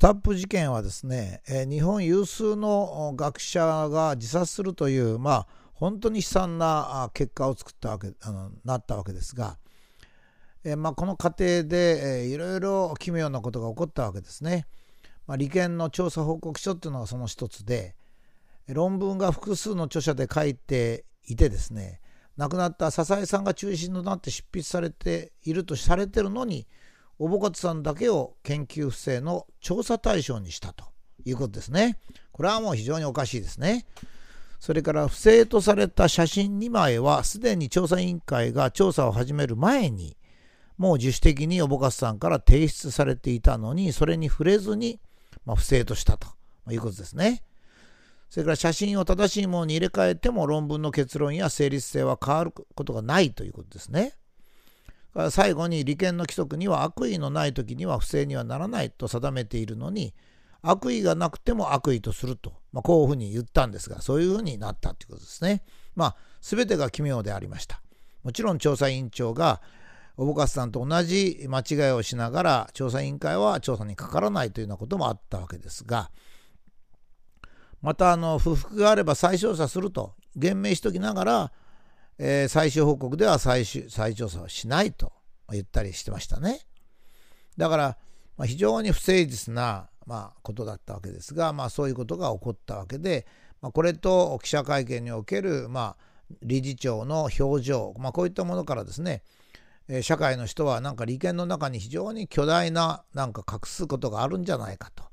スタップ事件はですね、え日本有数の学者が自殺するという、まあ、本当に悲惨な結果を作ったわけあのなったわけですが、えまあ、この過程で、えいろいろ奇妙なことが起こったわけですね。まあ、理研の調査報告書っていうのがその一つで論文が複数の著者で書いていてですね亡くなった笹井さんが中心となって執筆されているとされてるのにおぼかつさんだけを研究不正の調査対象にしたということですね。これはもう非常におかしいですね。それから不正とされた写真2枚はすでに調査委員会が調査を始める前にもう自主的におぼかつさんから提出されていたのにそれに触れずに、ま不正としたということですね。それから写真を正しいものに入れ替えても論文の結論や成立性は変わることがないということですね。最後に利権の規則には悪意のない時には不正にはならないと定めているのに悪意がなくても悪意とすると、まあ、こういうふうに言ったんですがそういうふうになったということですね。まあ全てが奇妙でありました。もちろん調査委員長がおぼかすさんと同じ間違いをしながら調査委員会は調査にかからないというようなこともあったわけですがまたあの不服があれば再調査すると言明しておきながらえー、最終報告では再再調査はしないと言ったりしてましたね。だから、まあ、非常に不誠実な、まあ、ことだったわけですが、まあ、そういうことが起こったわけで、まあ、これと記者会見における、まあ、理事長の表情、まあ、こういったものからですね、え、社会の人はなんか利権の中に非常に巨大ななんか隠すことがあるんじゃないかと、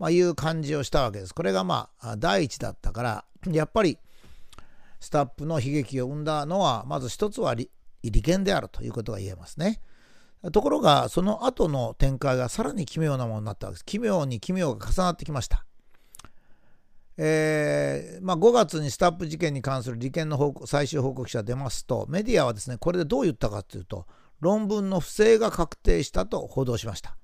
ま、いう感じをしたわけです。これがまあ第一だったからやっぱりスタップの悲劇を生んだのはまず一つは利権であるということが言えますね。ところがその後の展開がさらに奇妙なものになったわけです。奇妙に奇妙が重なってきました。えーまあ、5月にスタップ事件に関する利権の報告最終報告書が出ますとメディアはですねこれでどう言ったかというと論文の不正が確定したと報道しました。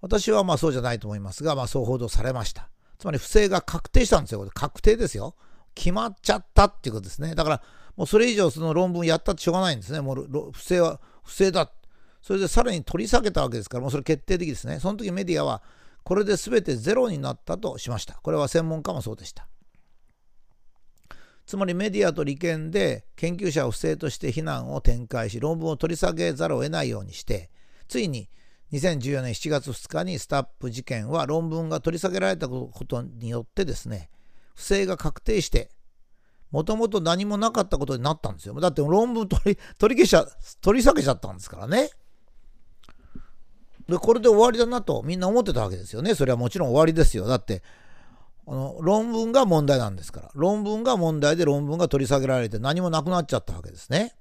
私はまあそうじゃないと思いますが、まあ、そう報道されました。つまり不正が確定したんですよ。確定ですよ。決まっちゃったっていうことですね。だから、もうそれ以上その論文やったってしょうがないんですね。もう不正は不正だ。それでさらに取り下げたわけですから、もうそれ決定的ですね。その時メディアは、これで全てゼロになったとしました。これは専門家もそうでした。つまりメディアと利権で研究者を不正として非難を展開し、論文を取り下げざるを得ないようにして、ついに2014年7月2日にスタップ事件は論文が取り下げられたことによってですね、不正が確定して、もともと何もなかったことになったんですよ。だって論文取り取り消しちゃ、取り下げちゃったんですからね。で、これで終わりだなとみんな思ってたわけですよね。それはもちろん終わりですよ。だって、あの論文が問題なんですから。論文が問題で論文が取り下げられて何もなくなっちゃったわけですね。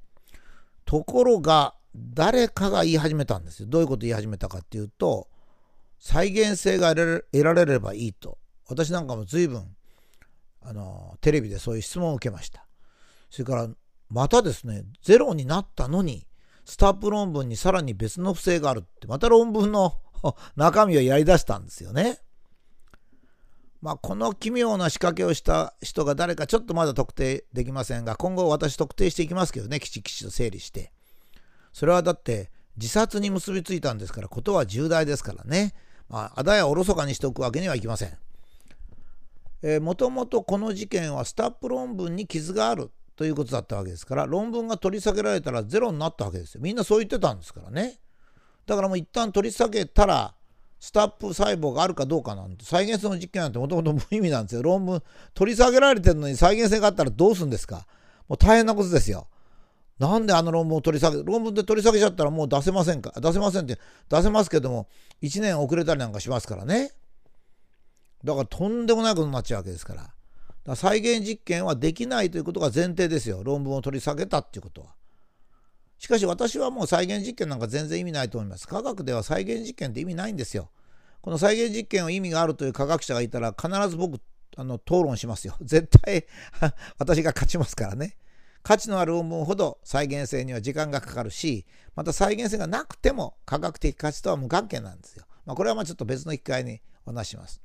ところが、誰かが言い始めたんですよ。どういうこと言い始めたかっていうと、再現性が得られればいいと。私なんかも随分あのテレビでそういう質問を受けました。それからまたですねゼロになったのにスタップ論文にさらに別の不正があるってまた論文の 中身をやりだしたんですよね。まあ、この奇妙な仕掛けをした人が誰かちょっとまだ特定できませんが今後私特定していきますけどねきちきちと整理してそれはだって自殺に結びついたんですからことは重大ですからねまあ、あだやおろそかにしておくわけにはいきません。もともとこの事件はスタップ論文に傷があるということだったわけですから論文が取り下げられたらゼロになったわけですよ。みんなそう言ってたんですからね。だからもう一旦取り下げたらスタップ細胞があるかどうかなんて再現性の実験なんてもともと無意味なんですよ。論文取り下げられてるのに再現性があったらどうするんですか。もう大変なことですよ。なんであの論文を取り下げ論文で取り下げちゃったらもう出せませんか？出せませんって出せますけども1年遅れたりなんかしますからね。だからとんでもないことになっちゃうわけですから。から再現実験はできないということが前提ですよ。論文を取り下げたっていうことは。しかし私はもう再現実験なんか全然意味ないと思います。科学では再現実験って意味ないんですよ。この再現実験は意味があるという科学者がいたら必ず僕あの討論しますよ。絶対 私が勝ちますからね。価値のある論文ほど再現性には時間がかかるし、また再現性がなくても科学的価値とは無関係なんですよ。まあ、これはまあちょっと別の機会にお話します。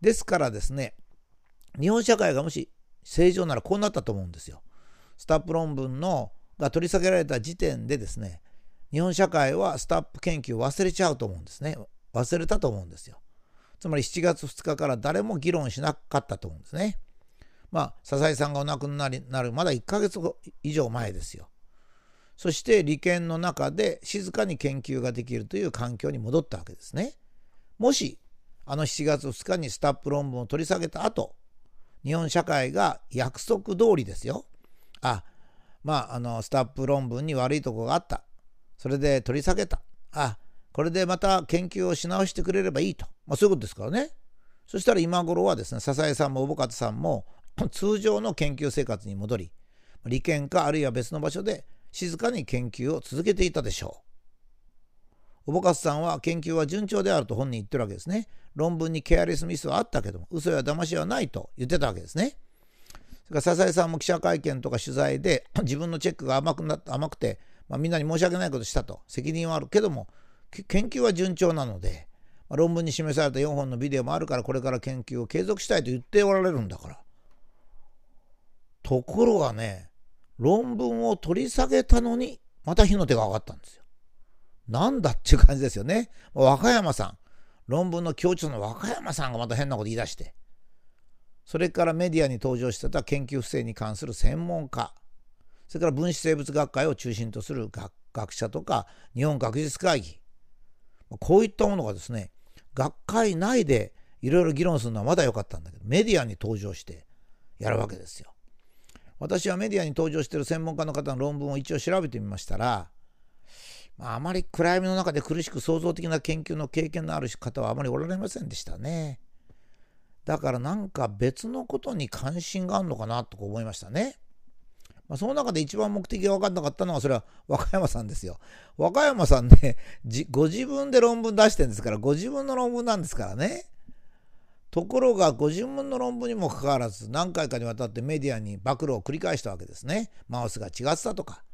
ですからですね、日本社会がもし正常ならこうなったと思うんですよ。スタップ論文のが取り下げられた時点でですね、日本社会はスタップ研究を忘れちゃうと思うんですね。忘れたと思うんですよ。つまり7月2日から誰も議論しなかったと思うんですね。まあ、笹井さんがお亡くなりになるまだ1ヶ月以上前ですよ。そして利権の中で静かに研究ができるという環境に戻ったわけですね。もし、あの7月2日にスタップ論文を取り下げた後、日本社会が約束通りですよ。あ、まあ、あの、スタップ論文に悪いとこがあった。それで取り下げた。あ、これでまた研究をし直してくれればいいと。まあ、そういうことですからね。そしたら今頃はですね、笹江さんも小保方さんも 通常の研究生活に戻り、利権かあるいは別の場所で静かに研究を続けていたでしょう。おぼかすさんは研究は順調であると本人言ってるわけですね。論文にケアレスミスはあったけども、嘘や騙しはないと言ってたわけですね。それから笹井さんも記者会見とか取材で 自分のチェックが甘くな甘くて、まあ、みんなに申し訳ないことしたと責任はあるけども研究は順調なので、まあ、論文に示された4本のビデオもあるからこれから研究を継続したいと言っておられるんだからところがね論文を取り下げたのに、また火の手が上がったんですよ。なんだっていう感じですよね。和歌山さん、論文の教授の和歌山さんがまた変なこと言い出して、それからメディアに登場してた研究不正に関する専門家、それから分子生物学会を中心とする学者とか日本学術会議、こういったものがですね、学会内でいろいろ議論するのはまだ良かったんだけど、メディアに登場してやるわけですよ。私はメディアに登場している専門家の方の論文を一応調べてみましたら、あ、あまり暗闇の中で苦しく創造的な研究の経験のある方はあまりおられませんでしたね。だからなんか別のことに関心があるのかなとか思いましたね。まあ、その中で一番目的が分かんなかったのはそれは和歌山さんですよ。和歌山さんね、ご自分で論文出してるんですから、ご自分の論文なんですからね。ところがご自分の論文にもかかわらず何回かにわたってメディアに暴露を繰り返したわけですね。マウスが違ってたとか。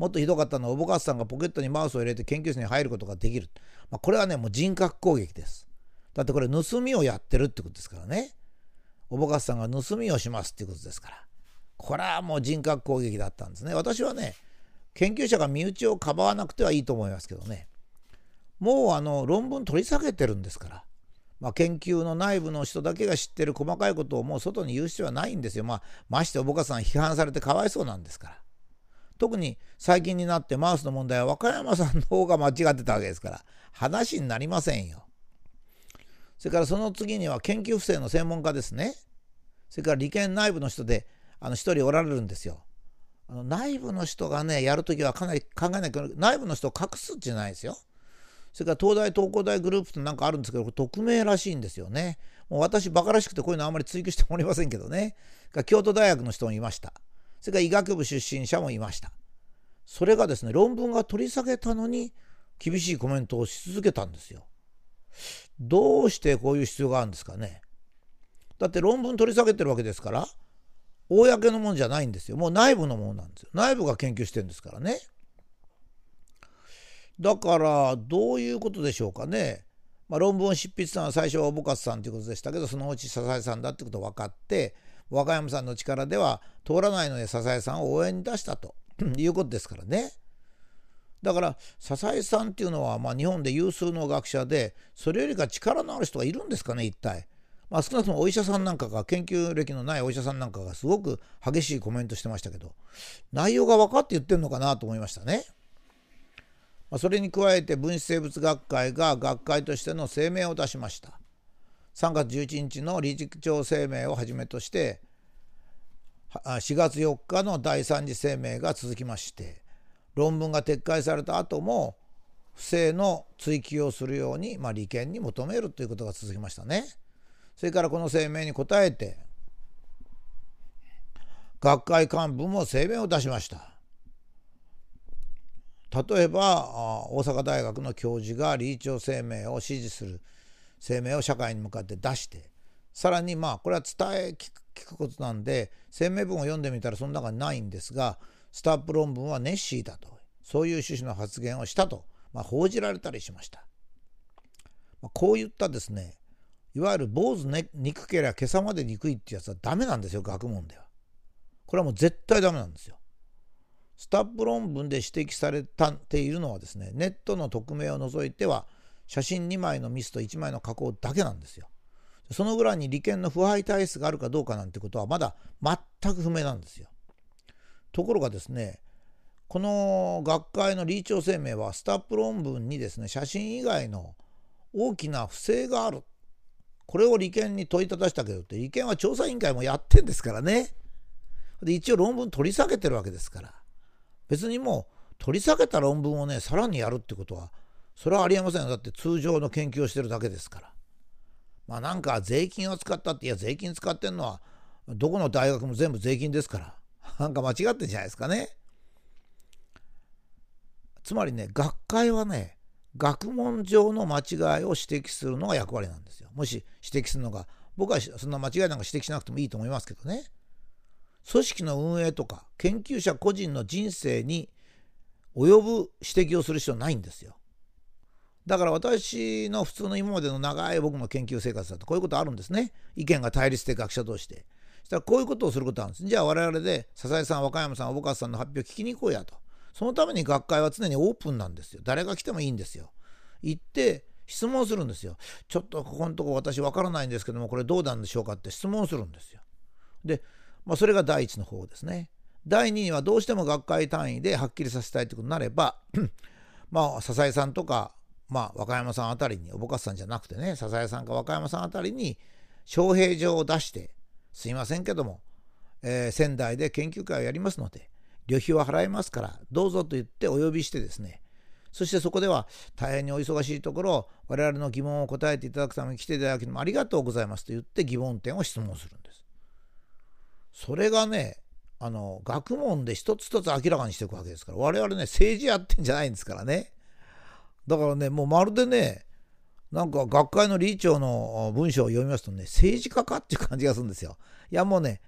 もっとひどかったのは、おぼかすさんがポケットにマウスを入れて研究室に入ることができる。まあ、これはね、もう人格攻撃です。だってこれ盗みをやってるってことですからね。おぼかすさんが盗みをしますっていうことですから。これはもう人格攻撃だったんですね。私はね、研究者が身内をかばわなくてはいいと思いますけどね。もうあの論文取り下げてるんですから。まあ、研究の内部の人だけが知ってる細かいことをもう外に言う必要はないんですよ。まあ、ましておぼかさん批判されてかわいそうなんですから。特に最近になってマウスの問題は和歌山さんの方が間違ってたわけですから話になりませんよ。それからその次には研究不正の専門家ですね。それから利権内部の人であの一人おられるんですよ。あの内部の人がねやるときはかなり考えないけど内部の人を隠すじゃないですよ。それから東大東工大グループってなんかあるんですけど、これ匿名らしいんですよね。もう私、バカらしくてこういうのあんまり追求しておりませんけどね。京都大学の人もいました。それから医学部出身者もいました。それがですね、論文が取り下げたのに、厳しいコメントをし続けたんですよ。どうしてこういう必要があるんですかね。だって論文取り下げてるわけですから、公のものじゃないんですよ。もう内部のものなんですよ。内部が研究してるんですからね。だからどういうことでしょうかね。まあ、論文を執筆したのは最初は小保勝さんということでしたけどそのうち笹井さんだってこと分かって和歌山さんの力では通らないので笹井さんを応援に出したということですからね。だから笹井さんっていうのはまあ日本で有数の学者でそれよりか力のある人がいるんですかね一体。まあ、少なくともお医者さんなんかが研究歴のないお医者さんなんかがすごく激しいコメントしてましたけど内容が分かって言ってるのかなと思いましたね。まそれに加えて分子生物学会が学会としての声明を出しました3月11日の理事長声明をはじめとして4月4日の第3次声明が続きまして論文が撤回された後も不正の追及をするように、まあ、利権に求めるということが続きましたね。それからこの声明に応えて学会幹部も声明を出しました。例えば大阪大学の教授が理事長声明を支持する声明を社会に向かって出してさらにまあこれは伝え聞く聞くことなんで声明文を読んでみたらその中にないんですがスタップ論文はネッシーだとそういう趣旨の発言をしたと、まあ、報じられたりしました、まあ、こういったですねいわゆる坊主、ね、憎ければ今朝まで憎いってやつはダメなんですよ学問では。これはもう絶対ダメなんですよ。スタップ論文で指摘されたっているのはですねネットの匿名を除いては写真2枚のミスと1枚の加工だけなんですよ。そのぐらいに利権の腐敗体質があるかどうかなんてことはまだ全く不明なんですよ。ところがですねこの学会の理事長声明はスタップ論文にですね写真以外の大きな不正があるこれを利権に問いただしたけどって利権は調査委員会もやってんですからねで一応論文取り下げてるわけですから別にもう取り下げた論文をねさらにやるってことはそれはありえませんだって通常の研究をしてるだけですから。まあなんか税金を使ったっていや税金使ってんのはどこの大学も全部税金ですから。なんか間違ってんじゃないですかね。つまりね学会はね学問上の間違いを指摘するのが役割なんですよ。もし指摘するのが僕はそんな間違いなんか指摘しなくてもいいと思いますけどね。組織の運営とか研究者個人の人生に及ぶ指摘をする必要ないんですよ。だから私の普通の今までの長い僕の研究生活だとこういうことあるんですね。意見が対立して学者同士で。そしたらこういうことをすることあるんです。じゃあ我々で笹井さん、若山さん、小川さんの発表聞きに行こうやと。そのために学会は常にオープンなんですよ。誰が来てもいいんですよ。行って質問するんですよ。ちょっとここのとこ私わからないんですけどもこれどうなんでしょうかって質問するんですよ。で、まあ、それが第一の方ですね。第2位はどうしても学会単位ではっきりさせたいということになれば まあ笹井さんとか、まあ、若山さんあたりにおぼかすさんじゃなくてね笹井さんか若山さんあたりに招聘状を出してすいませんけども、えー、仙台で研究会をやりますので旅費は払いますからどうぞと言ってお呼びしてですねそしてそこでは大変にお忙しいところ我々の疑問を答えていただくために来ていただきもありがとうございますと言って疑問点を質問するんです。それがねあの学問で一つ一つ明らかにしていくわけですから我々ね政治やってんじゃないんですからねだからねもうまるでねなんか学会の理事長の文章を読みますとね政治家かっていう感じがするんですよ。いやもうね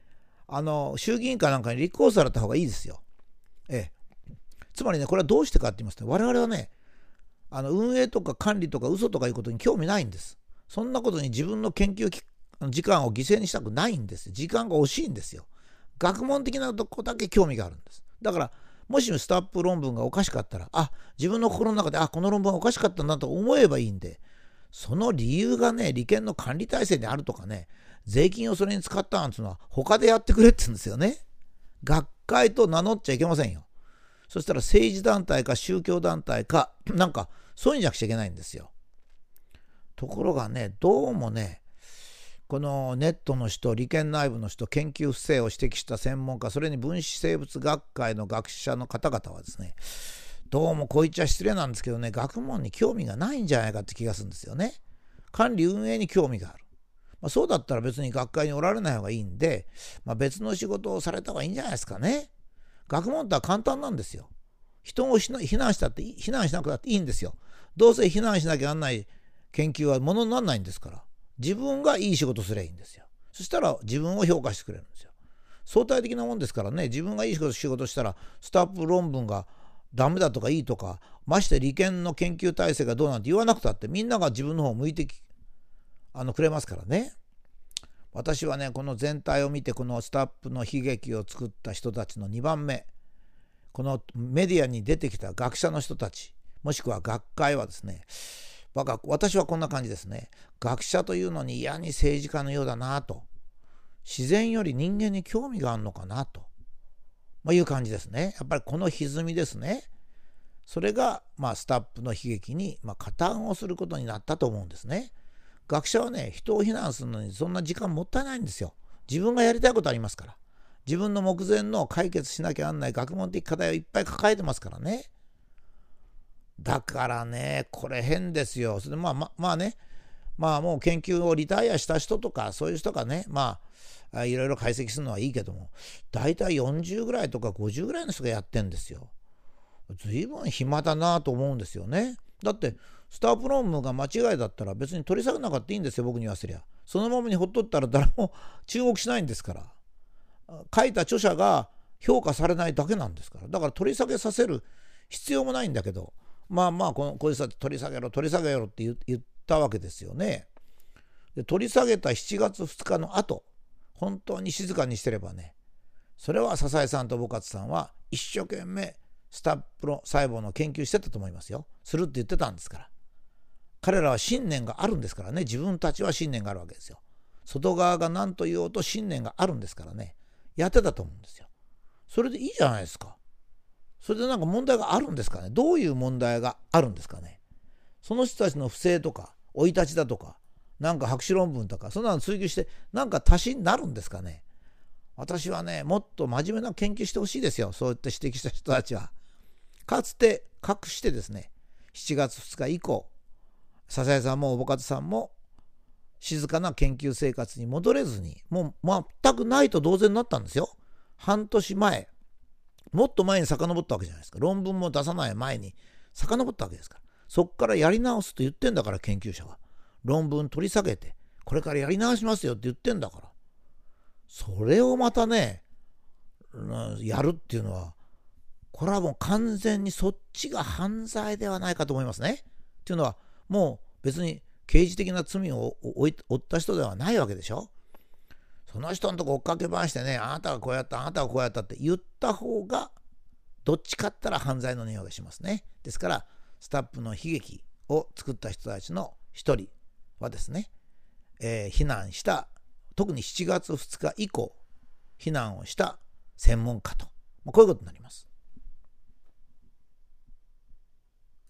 あの衆議院かなんかに立候補された方がいいですよ。ええ。つまりねこれはどうしてかって言いますと我々はねあの運営とか管理とか嘘とかいうことに興味ないんです。そんなことに自分の研究時間を犠牲にしたくないんです。時間が惜しいんですよ。学問的なとこだけ興味があるんです。だからもしスタップ論文がおかしかったらあ自分の心の中であこの論文はおかしかったんだと思えばいいんでその理由がね利権の管理体制であるとかね税金をそれに使ったなんていうのは他でやってくれって言うんですよね。学会と名乗っちゃいけませんよ。そしたら政治団体か宗教団体かなんかそういうんじゃなくちゃいけないんですよ。ところがねどうもねこのネットの人利権内部の人研究不正を指摘した専門家それに分子生物学会の学者の方々はですねどうもこう言っちゃ失礼なんですけどね学問に興味がないんじゃないかって気がするんですよね。管理運営に興味がある、まあ、そうだったら別に学会におられない方がいいんで、まあ、別の仕事をされた方がいいんじゃないですかね。学問って簡単なんですよ。人を非難したって非難しなくたっていいんですよ。どうせ非難しなきゃならない研究はものにならないんですから。自分がいい仕事すればいいんですよ。そしたら自分を評価してくれるんですよ。相対的なもんですからね、自分がいい仕事したら、スタッフ論文がダメだとかいいとか、まして利権の研究体制がどうなんて言わなくたって、みんなが自分の方を向いてあのくれますからね。私はね、この全体を見て、このスタッフの悲劇を作った人たちの2番目、このメディアに出てきた学者の人たち、もしくは学会はですね、私はこんな感じですね。学者というのに嫌に政治家のようだなと。自然より人間に興味があるのかなと、まあ、いう感じですね。やっぱりこの歪みですね。それが、まあ、スタッフの悲劇に、まあ、加担をすることになったと思うんですね。学者はね、人を非難するのにそんな時間もったいないんですよ。自分がやりたいことありますから。自分の目前の解決しなきゃなんない学問的課題をいっぱい抱えてますからね。だからね、これ変ですよ。それまあままあね、まあもう研究をリタイアした人とか、そういう人がね、まあ、いろいろ解析するのはいいけども、大体40ぐらいとか50ぐらいの人がやってんですよ。随分暇だなと思うんですよね。だって、スタープ論文が間違いだったら別に取り下げなかったいいんですよ、僕に言わせりゃ。そのままにほっとったら誰も 注目しないんですから。書いた著者が評価されないだけなんですから。だから取り下げさせる必要もないんだけど、まあまあこのこいつは取り下げろ取り下げろって言ったわけですよね。で取り下げた7月2日の後本当に静かにしてればねそれは笹井さんと母勝さんは一生懸命スタップの細胞の研究してたと思いますよ。するって言ってたんですから。彼らは信念があるんですからね自分たちは信念があるわけですよ。外側が何と言おうと信念があるんですからねやってたと思うんですよ。それでいいじゃないですか。それでなんか問題があるんですかね？どういう問題があるんですかね？その人たちの不正とか生い立ちだとかなんか博士論文とかそんなの追求してなんか足しになるんですかね？私はねもっと真面目な研究してほしいですよそうやって指摘した人たちは。かつて隠してですね7月2日以降笹井さんもおぼかたさんも静かな研究生活に戻れずにもう全くないと同然になったんですよ。半年前もっと前に遡ったわけじゃないですか論文も出さない前に遡ったわけですからそっからやり直すと言ってんだから研究者は論文取り下げてこれからやり直しますよって言ってんだからそれをまたねやるっていうのはこれはもう完全にそっちが犯罪ではないかと思いますね。っていうのはもう別に刑事的な罪を負った人ではないわけでしょ。その人のとこ追っかけ回してねあなたがこうやったあなたがこうやったって言った方がどっちかったら犯罪の匂いがしますね。ですからスタッフの悲劇を作った人たちの一人はですね、えー、避難した特に7月2日以降避難をした専門家とこういうことになります。